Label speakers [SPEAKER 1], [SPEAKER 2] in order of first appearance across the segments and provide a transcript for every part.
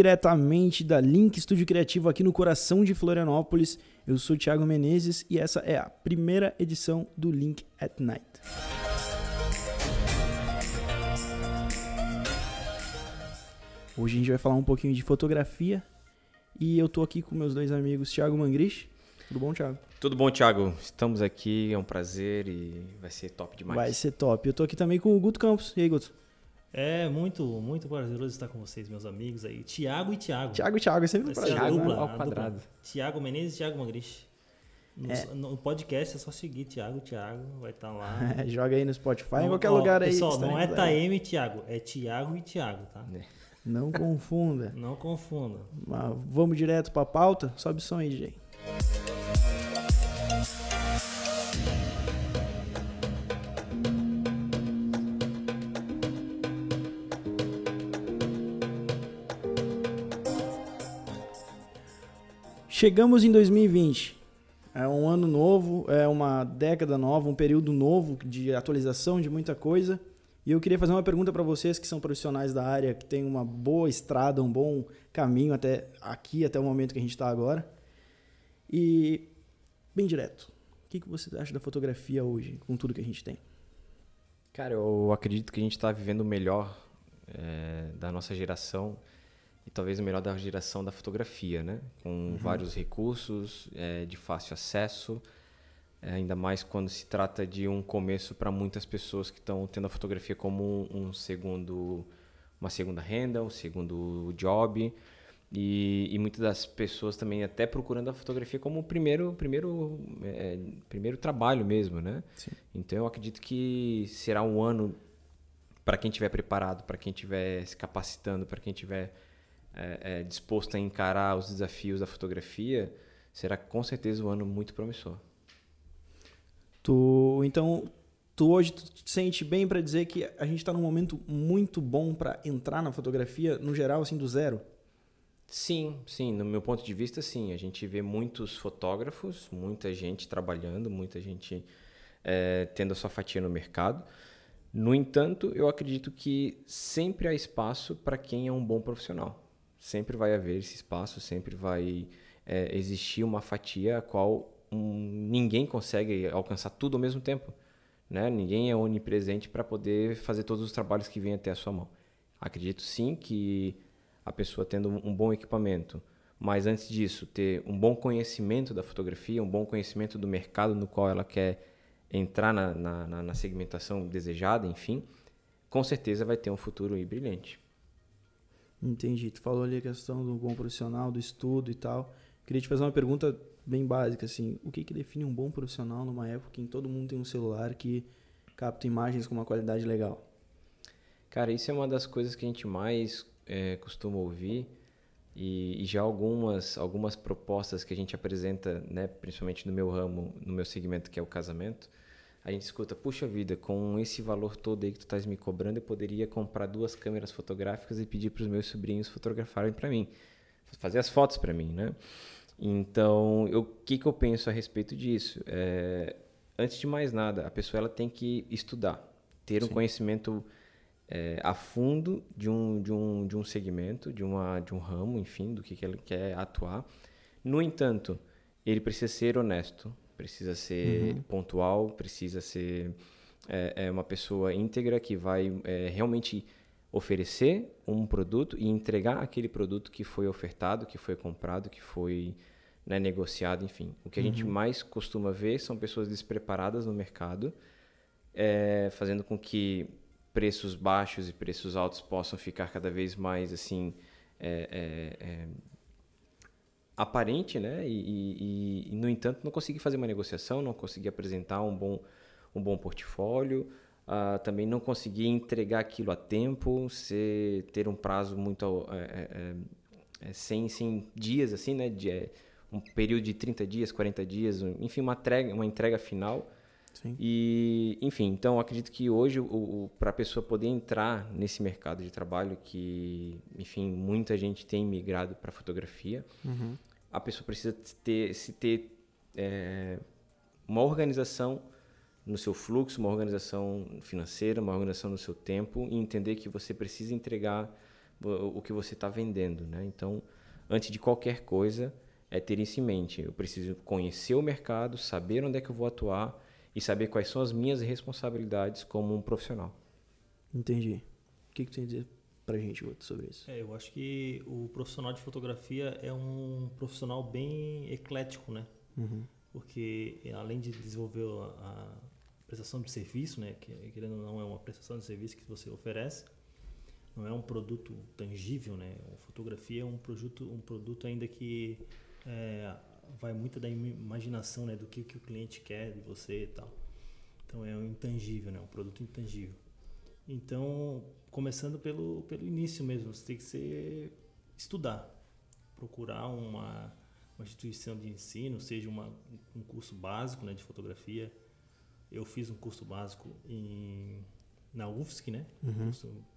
[SPEAKER 1] diretamente da Link Estúdio Criativo aqui no coração de Florianópolis. Eu sou o Thiago Menezes e essa é a primeira edição do Link at Night. Hoje a gente vai falar um pouquinho de fotografia e eu tô aqui com meus dois amigos Thiago Mangrich. Tudo bom, Thiago?
[SPEAKER 2] Tudo bom, Thiago? Estamos aqui, é um prazer e vai ser top demais.
[SPEAKER 1] Vai ser top. Eu tô aqui também com o Guto Campos. E aí, Guto?
[SPEAKER 3] É muito, muito prazeroso estar com vocês, meus amigos aí. Tiago e Tiago.
[SPEAKER 1] Tiago e Tiago, é sempre um prazer.
[SPEAKER 3] Tiago
[SPEAKER 1] né?
[SPEAKER 3] dupla,
[SPEAKER 2] ao
[SPEAKER 3] a
[SPEAKER 2] quadrado.
[SPEAKER 3] Tiago Menezes e Tiago Mangrich. No,
[SPEAKER 1] É.
[SPEAKER 3] no podcast é só seguir Tiago e Tiago, vai estar lá.
[SPEAKER 1] Joga aí no Spotify, em qualquer
[SPEAKER 3] ó,
[SPEAKER 1] lugar aí.
[SPEAKER 3] Pessoal, não é Taeme e Tiago, é Tiago e Tiago, tá?
[SPEAKER 1] Não confunda.
[SPEAKER 3] Não confunda.
[SPEAKER 1] Mas vamos direto pra pauta? Sobe o som aí, DJ. Chegamos em 2020. É um ano novo, é uma década nova, um período novo de atualização de muita coisa. E eu queria fazer uma pergunta para vocês que são profissionais da área, que têm uma boa estrada, um bom caminho até aqui, até o momento que a gente está agora. E, bem direto, o que, que você acha da fotografia hoje, com tudo que a gente tem?
[SPEAKER 2] Cara, eu acredito que a gente está vivendo o melhor é, da nossa geração e talvez o melhor da geração da fotografia, né? Com vários recursos é, de fácil acesso, é, ainda mais quando se trata de um começo para muitas pessoas que estão tendo a fotografia como um, um segundo, uma segunda renda, um segundo job. E, e muitas das pessoas também até procurando a fotografia como o primeiro, primeiro, é, primeiro trabalho mesmo, né?
[SPEAKER 1] Sim.
[SPEAKER 2] Então eu acredito que será um ano para quem estiver preparado, para quem estiver se capacitando, para quem estiver é, é, disposto a encarar os desafios da fotografia, será com certeza um ano muito promissor.
[SPEAKER 1] Tu, então, tu hoje tu te sente bem para dizer que a gente está num momento muito bom para entrar na fotografia, no geral, assim, do zero?
[SPEAKER 2] Sim, sim, no meu ponto de vista, sim. A gente vê muitos fotógrafos, muita gente trabalhando, muita gente é, tendo a sua fatia no mercado. No entanto, eu acredito que sempre há espaço para quem é um bom profissional. Sempre vai haver esse espaço, sempre vai é, existir uma fatia a qual um, ninguém consegue alcançar tudo ao mesmo tempo. Né? Ninguém é onipresente para poder fazer todos os trabalhos que vêm até a sua mão. Acredito sim que a pessoa tendo um bom equipamento, mas antes disso, ter um bom conhecimento da fotografia, um bom conhecimento do mercado no qual ela quer entrar na, na, na- segmentação desejada, enfim, com certeza vai ter um futuro brilhante.
[SPEAKER 1] Entendi. Tu falou ali a questão do bom profissional, do estudo e tal. Queria te fazer uma pergunta bem básica, assim. O que que define um bom profissional numa época em que todo mundo tem um celular que capta imagens com uma qualidade legal?
[SPEAKER 2] Cara, isso é uma das coisas que a gente mais eh, costuma ouvir e, e já algumas algumas propostas que a gente apresenta, né, principalmente no meu ramo, no meu segmento que é o casamento, a gente escuta, puxa vida, com esse valor todo aí que tu estás me cobrando, eu poderia comprar duas câmeras fotográficas e pedir para os meus sobrinhos fotografarem para mim, fazer as fotos para mim, né? Então, eu- o que, que eu penso a respeito disso? É, antes de mais nada, a pessoa ela tem que estudar, ter um conhecimento é, a fundo de um, de, um, de um segmento, de, uma, de um ramo, enfim, do que, que ele quer atuar. No entanto, ele precisa ser honesto, precisa ser pontual, precisa ser é, é uma pessoa íntegra que vai é, realmente oferecer um produto e entregar aquele produto que foi ofertado, que foi comprado, que foi né, negociado, enfim. O que a gente mais costuma ver são pessoas despreparadas no mercado, é, fazendo com que preços baixos e preços altos possam ficar cada vez mais assim é, é, é, aparente, né? E, e- e, no entanto não consegui fazer uma negociação, não consegui apresentar um bom um bom portfólio, ah, também não consegui entregar aquilo a tempo, ser, ter um prazo muito é, é, é, 100, 100 dias assim, né? De, é, um período de 30 dias, 40 dias, enfim, uma entrega, uma entrega final.
[SPEAKER 1] Sim.
[SPEAKER 2] E, enfim, então acredito que hoje, para a pessoa poder entrar nesse mercado de trabalho, que, enfim, muita gente tem migrado para fotografia,
[SPEAKER 1] Uhum.
[SPEAKER 2] A pessoa precisa ter, se ter é, uma organização no seu fluxo, uma organização financeira, uma organização no seu tempo e entender que você precisa entregar o, que você está vendendo, né? Então, antes de qualquer coisa, é ter isso em mente. Eu preciso conhecer o mercado, saber onde é que eu vou atuar e saber quais são as minhas responsabilidades como um profissional.
[SPEAKER 1] Entendi. O que, que tem a dizer pra gente Guto, sobre isso?
[SPEAKER 3] É, eu acho que o profissional de fotografia é um profissional bem eclético, né?
[SPEAKER 1] Uhum.
[SPEAKER 3] Porque além de desenvolver a, prestação de serviço, né? Que querendo ou não é uma prestação de serviço que você oferece, não é um produto tangível, né? A fotografia é um produto, um produto ainda que é, vai muito da imaginação, né? Do que, que o cliente quer de você e tal. Então é um intangível, né? Um produto intangível. Então, começando pelo, pelo início mesmo, você tem que ser, estudar, procurar uma, uma instituição de ensino, seja uma, um curso básico né, de fotografia. Eu fiz um curso básico em, na UFSC, né?
[SPEAKER 1] Uhum.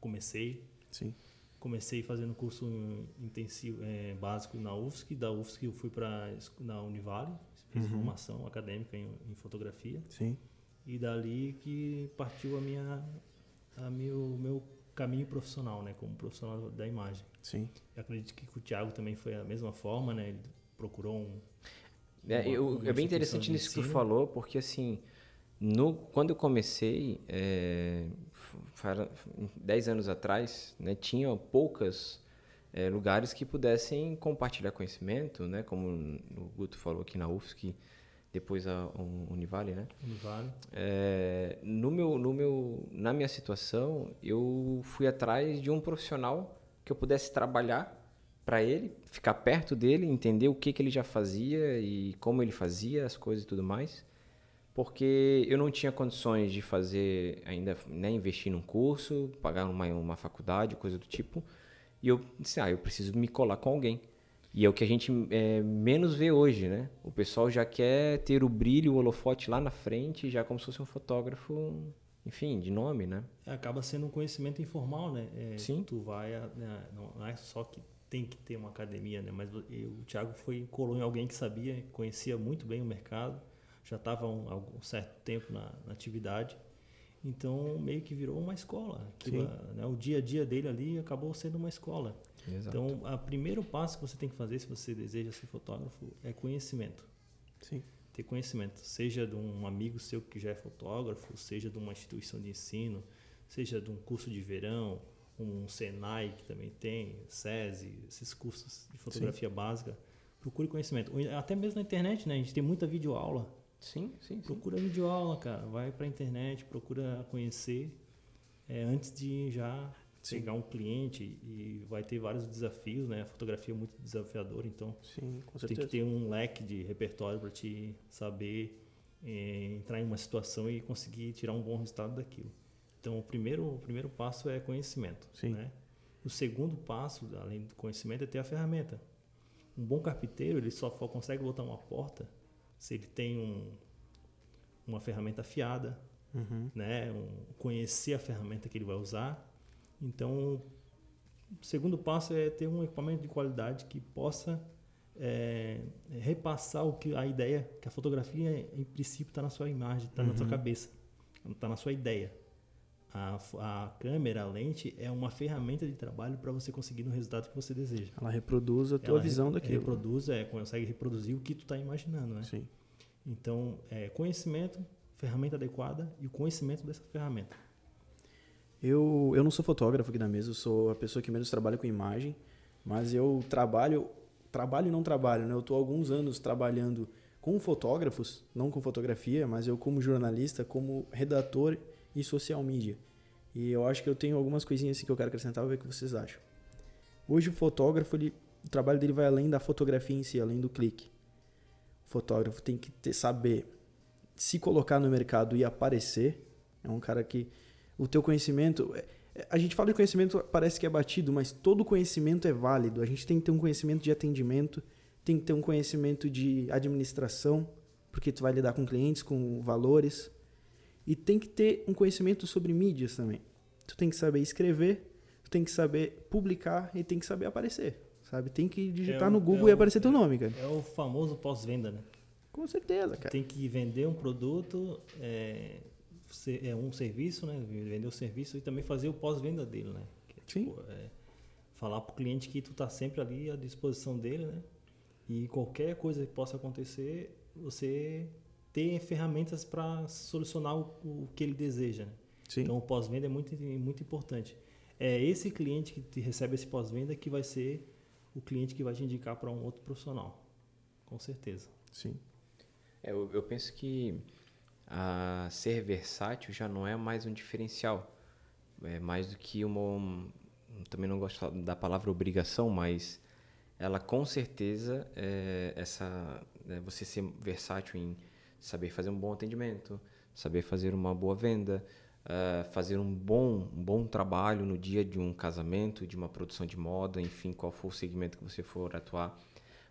[SPEAKER 3] Comecei.
[SPEAKER 1] Sim.
[SPEAKER 3] Comecei fazendo curso intensivo, é, básico na UFSC. Da UFSC eu fui para na Univale, fiz
[SPEAKER 1] Uhum.
[SPEAKER 3] formação acadêmica em, em fotografia.
[SPEAKER 1] Sim.
[SPEAKER 3] E dali que partiu a minha, a meu, meu caminho profissional, né? Como profissional da imagem.
[SPEAKER 1] Sim.
[SPEAKER 3] Eu acredito que o Thiago também foi a mesma forma, né? Ele procurou um...
[SPEAKER 2] É, eu- é bem interessante nisso que tu falou, porque assim, no, quando eu comecei, é, f- fara- 10 anos atrás, né, tinha poucas é, lugares que pudessem compartilhar conhecimento, né, como o Guto falou aqui na UFSC, depois a um, Univale, né?
[SPEAKER 3] Univale.
[SPEAKER 2] É, no meu, no meu, na minha situação, eu fui atrás de um profissional que eu pudesse trabalhar para ele, ficar perto dele, entender o que, que ele já fazia e como ele fazia as coisas e tudo mais, porque eu não tinha condições de fazer ainda, né, investir num curso, pagar uma, uma faculdade, coisa do tipo, e eu disse, ah, eu preciso me colar com alguém. E é o que a gente é, menos vê hoje, né? O pessoal já quer ter o brilho, o holofote lá na frente, já como se fosse um fotógrafo, enfim, de nome, né?
[SPEAKER 3] Acaba sendo um conhecimento informal, né? É,
[SPEAKER 2] Sim.
[SPEAKER 3] Tu vai... a- né, Não é só que tem que ter uma academia, né? Mas o o Thiago foi colou em alguém que sabia, conhecia muito bem o mercado, já estava um, algum certo tempo na, na atividade. Então, meio que virou uma escola. Aquilo,
[SPEAKER 1] Sim.
[SPEAKER 3] né, o dia a dia dele ali acabou sendo uma escola.
[SPEAKER 2] Exato.
[SPEAKER 3] Então, o primeiro passo que você tem que fazer se você deseja ser fotógrafo é conhecimento.
[SPEAKER 1] Sim.
[SPEAKER 3] Ter conhecimento, seja de um amigo seu que já é fotógrafo, seja de uma instituição de ensino, seja de um curso de verão, um Senai que também tem, SESI, esses cursos de fotografia básica. Procure conhecimento. Até mesmo na internet, né? A gente tem muita videoaula.
[SPEAKER 2] sim, sim, sim.
[SPEAKER 3] Procura videoaula, cara. Vai pra internet, procura conhecer é, antes de já
[SPEAKER 1] Sim.
[SPEAKER 3] pegar um cliente e vai ter vários desafios, né? A fotografia é muito desafiadora, então
[SPEAKER 1] Sim,
[SPEAKER 3] tem que ter um leque de repertório para te saber eh, entrar em uma situação e conseguir tirar um bom resultado daquilo. Então, o primeiro, o primeiro passo é conhecimento.
[SPEAKER 1] Sim.
[SPEAKER 3] Né? O segundo passo, além do conhecimento, é ter a ferramenta. Um bom carpinteiro, ele só consegue botar uma porta se ele tem um, uma ferramenta afiada,
[SPEAKER 1] Uhum.
[SPEAKER 3] né? Um, conhecer a ferramenta que ele vai usar. Então, o segundo passo é ter um equipamento de qualidade que possa é, repassar o que a ideia, que a fotografia em princípio está na sua imagem, está na sua
[SPEAKER 1] Uhum.
[SPEAKER 3] cabeça, está na sua ideia. A, a câmera, a lente é uma ferramenta de trabalho para você conseguir o resultado que você deseja.
[SPEAKER 1] Ela reproduz a tua
[SPEAKER 3] Ela
[SPEAKER 1] visão
[SPEAKER 3] re-
[SPEAKER 1] daquilo.
[SPEAKER 3] Reproduz, é, consegue reproduzir o que tu está imaginando, né?
[SPEAKER 1] Sim.
[SPEAKER 3] Então, é, conhecimento, ferramenta adequada e o conhecimento dessa ferramenta.
[SPEAKER 1] Eu, eu não sou fotógrafo aqui na mesa, eu sou a pessoa que menos trabalha com imagem, mas eu trabalho, trabalho e não trabalho, né? Eu estou alguns anos trabalhando com fotógrafos, não com fotografia, mas eu como jornalista, como redator e social media. E eu acho que eu tenho algumas coisinhas assim que eu quero acrescentar, ver o que vocês acham. Hoje o fotógrafo, ele, o trabalho dele vai além da fotografia em si, além do clique. O fotógrafo tem que ter, saber se colocar no mercado e aparecer. É um cara que o teu conhecimento. é- é- A gente fala de conhecimento, parece que é batido, mas todo conhecimento é válido. A gente tem que ter um conhecimento de atendimento, tem que ter um conhecimento de administração, porque tu vai lidar com clientes, com valores. E tem que ter um conhecimento sobre mídias também. Tu tem que saber escrever, tu tem que saber publicar e tem que saber aparecer. Sabe? Tem que digitar
[SPEAKER 3] É o-
[SPEAKER 1] no Google
[SPEAKER 3] é
[SPEAKER 1] e
[SPEAKER 3] o-
[SPEAKER 1] aparecer teu nome, cara.
[SPEAKER 3] É o famoso pós-venda, né?
[SPEAKER 1] Com certeza, cara.
[SPEAKER 3] Tem que vender um produto, é, é um serviço, né? Vender o serviço e também fazer o pós-venda dele, né? Que é,
[SPEAKER 1] Sim.
[SPEAKER 3] tipo, é, falar para o cliente que tu está sempre ali à disposição dele, né? E qualquer coisa que possa acontecer, você ter ferramentas para solucionar o, o, que ele deseja. Né? Então, o pós-venda é muito, muito importante. É esse cliente que te recebe esse pós-venda que vai ser o cliente que vai te indicar para um outro profissional. Com certeza.
[SPEAKER 1] Sim.
[SPEAKER 2] É, eu, eu, penso que a ser versátil já não é mais um diferencial. É mais do que uma. Um, também não gosto da palavra obrigação, mas ela com certeza é essa. É você ser versátil em saber fazer um bom atendimento, saber fazer uma boa venda, uh, fazer um bom, um bom trabalho no dia de um casamento, de uma produção de moda, enfim, qual for o segmento que você for atuar.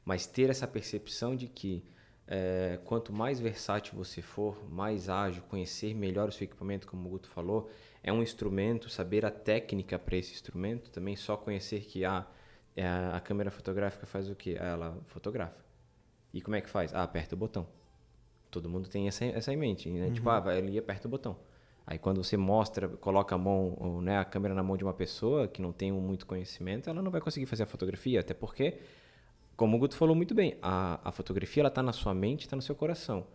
[SPEAKER 2] Mas ter essa percepção de que é, quanto mais versátil você for, mais ágil, conhecer melhor o seu equipamento, como o Guto falou, é um instrumento, saber a técnica para esse instrumento, também só conhecer que ah, a câmera fotográfica faz o que? Ela fotografa. E como é que faz? Ah, aperta o botão. Todo mundo tem essa, essa em mente, né? Tipo, uhum. Tipo, ah, vai ali e aperta o botão. Aí quando você mostra, coloca a mão, ou, né, a câmera na mão de uma pessoa que não tem muito conhecimento, ela não vai conseguir fazer a fotografia, até porque, como o Guto falou muito bem, a, a fotografia ela está na sua mente, está no seu coração.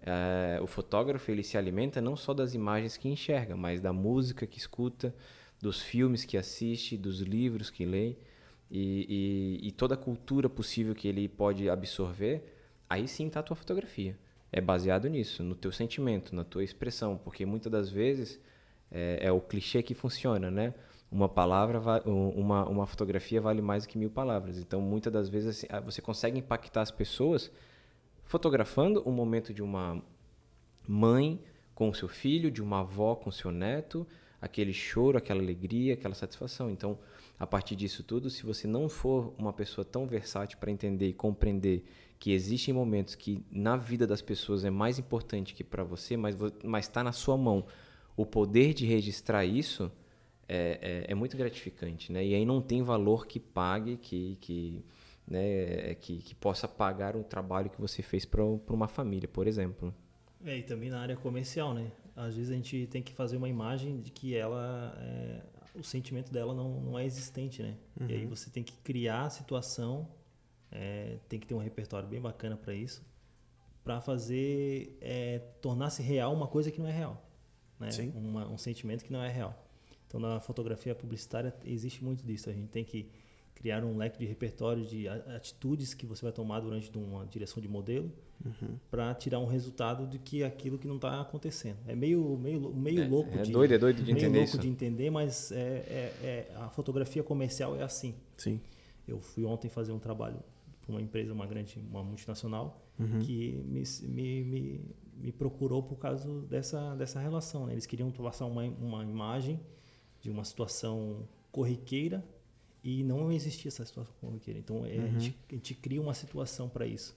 [SPEAKER 2] É, o fotógrafo ele se alimenta não só das imagens que enxerga, mas da música que escuta, dos filmes que assiste, dos livros que lê e, e, e toda a cultura possível que ele pode absorver. Aí sim está a tua fotografia é baseado nisso, no teu sentimento, na tua expressão, porque muitas das vezes é, é o clichê que funciona, né? Uma palavra, uma, uma fotografia vale mais do que mil palavras. Então, muitas das vezes assim, ah, você consegue impactar as pessoas fotografando o momento de uma mãe com o seu filho, de uma avó com o seu neto, aquele choro, aquela alegria, aquela satisfação. Então, a partir disso tudo, se você não for uma pessoa tão versátil para entender e compreender que existem momentos que na vida das pessoas é mais importante que para você, mas está na sua mão o poder de registrar isso é, é, é, muito gratificante, né? E aí não tem valor que pague, que, que, né, que, que possa pagar o trabalho que você fez para uma família, por exemplo.
[SPEAKER 3] É, e também na área comercial, né? Às vezes a gente tem que fazer uma imagem de que ela, é, o sentimento dela não, não é existente, né? Uhum. E aí uhum. você tem que criar a situação é, tem que ter um repertório bem bacana para isso, para fazer é, tornar-se real uma coisa que não é real, né? Uma, um sentimento que não é real. Então, na fotografia publicitária existe muito disso. A gente tem que criar um leque de repertório de atitudes que você vai tomar durante uma direção de modelo uhum. para tirar um resultado de que aquilo que não está acontecendo. É meio meio meio
[SPEAKER 2] é,
[SPEAKER 3] louco
[SPEAKER 2] é
[SPEAKER 3] de
[SPEAKER 2] doido, é doido de
[SPEAKER 3] meio
[SPEAKER 2] entender
[SPEAKER 3] louco
[SPEAKER 2] isso.
[SPEAKER 3] de entender, mas é, é, é, a fotografia comercial é assim.
[SPEAKER 1] Sim.
[SPEAKER 3] Eu fui ontem fazer um trabalho uma empresa, uma grande, uma multinacional, uhum. que me, me, me, me, procurou por causa dessa, dessa relação. Né? Eles queriam passar uma, uma imagem de uma situação corriqueira e não existia essa situação corriqueira. Então, é, uhum. a, gente, a gente cria uma situação para isso.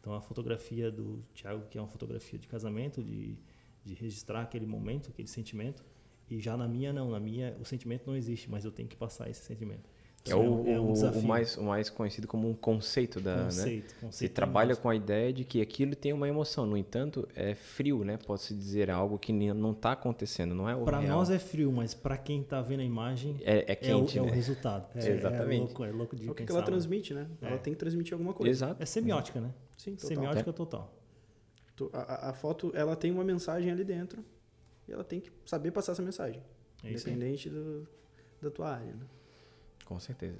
[SPEAKER 3] Então, a fotografia do Thiago, que é uma fotografia de casamento, de, de registrar aquele momento, aquele sentimento, e já na minha, não. Na minha, o sentimento não existe, mas eu tenho que passar esse sentimento.
[SPEAKER 2] É o, é um o, mais, o mais conhecido como um conceito da.
[SPEAKER 3] Conceito,
[SPEAKER 2] né?
[SPEAKER 3] conceito
[SPEAKER 2] Você trabalha com a ideia de que aquilo tem uma emoção. No entanto, é frio, né? Pode-se dizer algo que não está acontecendo, não é o
[SPEAKER 3] Para nós é frio, mas para quem está vendo a imagem
[SPEAKER 2] é, é quente.
[SPEAKER 3] É o,
[SPEAKER 2] né?
[SPEAKER 3] é o resultado. É,
[SPEAKER 2] Exatamente.
[SPEAKER 3] É louco, é louco de
[SPEAKER 1] é o que, que ela transmite, né? Ela tem que transmitir alguma coisa.
[SPEAKER 2] Exato.
[SPEAKER 3] É semiótica, né?
[SPEAKER 1] Sim, total.
[SPEAKER 3] Semiótica total.
[SPEAKER 1] A, a, foto, ela tem uma mensagem ali dentro e ela tem que saber passar essa mensagem. independente do, da tua área, né?
[SPEAKER 2] Com certeza.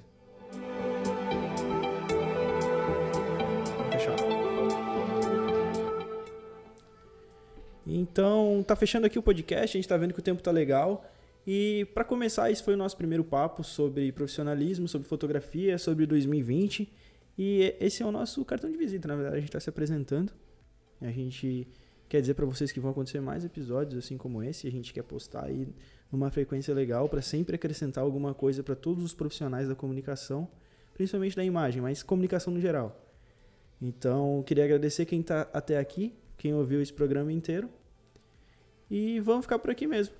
[SPEAKER 1] Fechar. Então, tá fechando aqui o podcast, a gente tá vendo que o tempo tá legal. E para começar, esse foi o nosso primeiro papo sobre profissionalismo, sobre fotografia, sobre 2020. E esse é o nosso cartão de visita, na verdade, a gente está se apresentando. A gente quer dizer para vocês que vão acontecer mais episódios assim como esse, a gente quer postar aí numa frequência legal para sempre acrescentar alguma coisa para todos os profissionais da comunicação, principalmente da imagem, mas comunicação no geral. Então, queria agradecer quem está até aqui, quem ouviu esse programa inteiro. E vamos ficar por aqui mesmo.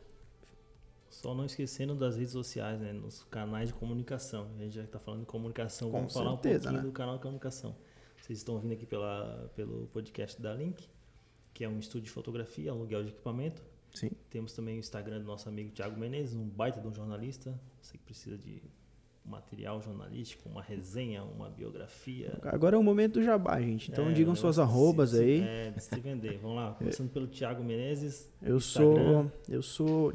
[SPEAKER 3] Só não esquecendo das redes sociais, né? Nos canais de comunicação. A gente já está falando de comunicação,
[SPEAKER 1] Com
[SPEAKER 3] vamos
[SPEAKER 1] certeza,
[SPEAKER 3] falar um pouquinho
[SPEAKER 1] né?
[SPEAKER 3] do canal de comunicação. Vocês estão ouvindo aqui pela, pelo podcast da Link, que é um estúdio de fotografia, aluguel de equipamento.
[SPEAKER 1] Sim.
[SPEAKER 3] Temos também o Instagram do nosso amigo Thiago Menezes, um baita de um jornalista. Você que precisa de material jornalístico, uma resenha, uma biografia.
[SPEAKER 1] Agora é o momento do jabá, gente. Então
[SPEAKER 3] É,
[SPEAKER 1] digam suas arrobas
[SPEAKER 3] se-
[SPEAKER 1] aí.
[SPEAKER 3] É, de se vender. Vamos lá, começando pelo Thiago Menezes.
[SPEAKER 1] Eu
[SPEAKER 3] Instagram.
[SPEAKER 1] sou. Eu sou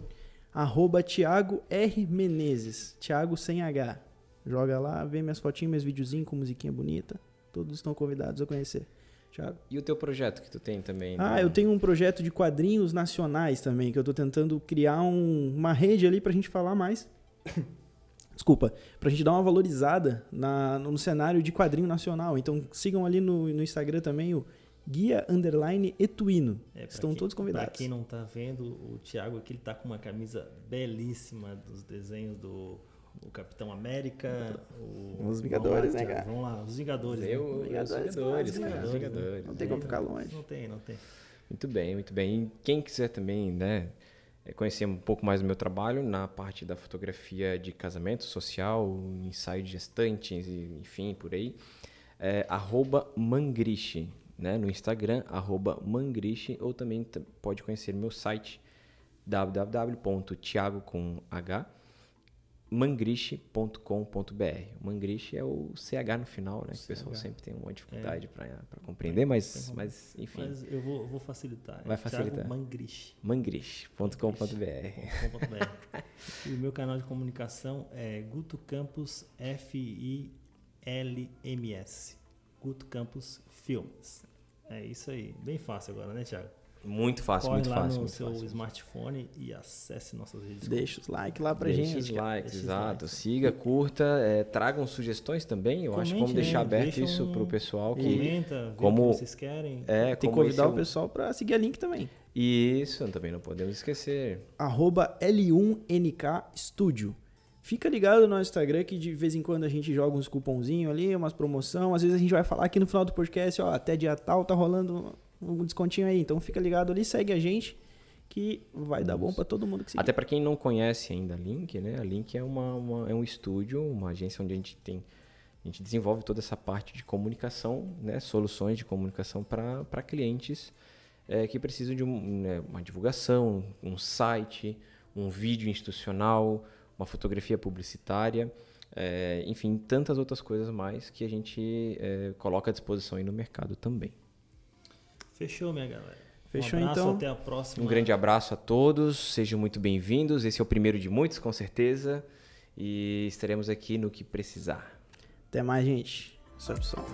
[SPEAKER 1] arroba Thiago R. Menezes. Thiago sem H. Joga lá, vê minhas fotinhas, meus videozinhos com musiquinha bonita. Todos estão convidados a conhecer. Thiago.
[SPEAKER 2] E o teu projeto que tu tem também?
[SPEAKER 1] Ah,
[SPEAKER 2] né?
[SPEAKER 1] eu tenho um projeto de quadrinhos nacionais também, que eu tô tentando criar um- uma rede ali pra gente falar mais. Desculpa, pra gente dar uma valorizada na- no cenário de quadrinho nacional. Então sigam ali no, no Instagram também o Guia Underline Etuino.
[SPEAKER 3] É,
[SPEAKER 1] Estão
[SPEAKER 3] quem-
[SPEAKER 1] todos convidados.
[SPEAKER 3] Pra quem não tá vendo, o Thiago aqui ele tá com uma camisa belíssima dos desenhos do o Capitão América, o
[SPEAKER 1] Os Vingadores, né, cara?
[SPEAKER 3] Vamos lá, os Vingadores. né?
[SPEAKER 2] Eu, eu, os
[SPEAKER 1] Vingadores,
[SPEAKER 2] Vingadores, cara,
[SPEAKER 3] Vingadores,
[SPEAKER 2] Vingadores.
[SPEAKER 1] Não tem como ficar longe.
[SPEAKER 3] Não tem, não tem.
[SPEAKER 2] Muito bem, muito bem. E quem quiser também, né, eh, conhecer um pouco mais do meu trabalho na parte da fotografia de casamento social, ensaio de gestantes, e, enfim, por aí, é arroba mangriche, né, no Instagram, arroba mangriche, ou também pode conhecer meu site, www.thiago com H, mangriche.com.br. Mangriche é o CH no final, né? Que o pessoal sempre tem uma dificuldade para compreender, mas, mas enfim.
[SPEAKER 3] Mas eu vou, vou facilitar.
[SPEAKER 2] Vai
[SPEAKER 3] É
[SPEAKER 2] facilitar.
[SPEAKER 3] Mangriche.
[SPEAKER 2] Mangriche.com.br.
[SPEAKER 3] .com.br. e o meu canal de comunicação é Guto Campos F-I-L-M-S. Guto Campos Filmes. É isso aí. Bem fácil agora, né, Thiago?
[SPEAKER 2] Muito fácil,
[SPEAKER 3] Corre
[SPEAKER 2] muito
[SPEAKER 3] lá
[SPEAKER 2] fácil.
[SPEAKER 3] no
[SPEAKER 2] muito
[SPEAKER 3] seu
[SPEAKER 2] fácil.
[SPEAKER 3] smartphone e acesse nossas redes
[SPEAKER 1] Deixa os likes lá pra
[SPEAKER 2] Deixa
[SPEAKER 1] gente.
[SPEAKER 2] os likes,
[SPEAKER 3] Deixa os
[SPEAKER 2] exato.
[SPEAKER 3] likes.
[SPEAKER 2] Siga, curta, é, tragam sugestões também. Eu acho que vamos
[SPEAKER 3] Comente,
[SPEAKER 2] deixar
[SPEAKER 3] né?
[SPEAKER 2] aberto
[SPEAKER 3] Deixa
[SPEAKER 2] isso
[SPEAKER 3] um-
[SPEAKER 2] pro pessoal que.
[SPEAKER 3] Comenta, vê
[SPEAKER 2] como-
[SPEAKER 3] o que vocês querem.
[SPEAKER 2] É,
[SPEAKER 1] Tem que
[SPEAKER 2] esse
[SPEAKER 1] convidar
[SPEAKER 2] é
[SPEAKER 1] o pessoal pra seguir a link também.
[SPEAKER 2] Isso, também não podemos esquecer.
[SPEAKER 1] arroba L1NK Studio. Fica ligado no nosso Instagram que de vez em quando a gente joga uns cupomzinhos ali, umas promoção. Às vezes a gente vai falar aqui no final do podcast, ó, até dia tal tá rolando um descontinho aí. Então fica ligado ali, segue a gente que vai dar bom pra todo mundo que seguir.
[SPEAKER 2] Até para quem não conhece ainda a Link, né? A Link é, uma, uma- é um estúdio, uma agência onde a gente tem. A gente desenvolve toda essa parte de comunicação, né? Soluções de comunicação para clientes eh, que precisam de um, né, uma divulgação, um site, um vídeo institucional, uma fotografia publicitária, eh, enfim, tantas outras coisas mais que a gente eh, coloca à disposição aí no mercado também.
[SPEAKER 3] Fechou, minha galera.
[SPEAKER 1] Fechou,
[SPEAKER 3] um abraço,
[SPEAKER 1] então.
[SPEAKER 3] Até a próxima.
[SPEAKER 2] Um grande abraço a todos, sejam muito bem-vindos. Esse é o primeiro de muitos, com certeza. E estaremos aqui no que precisar.
[SPEAKER 1] Até mais, gente. Sobe o som.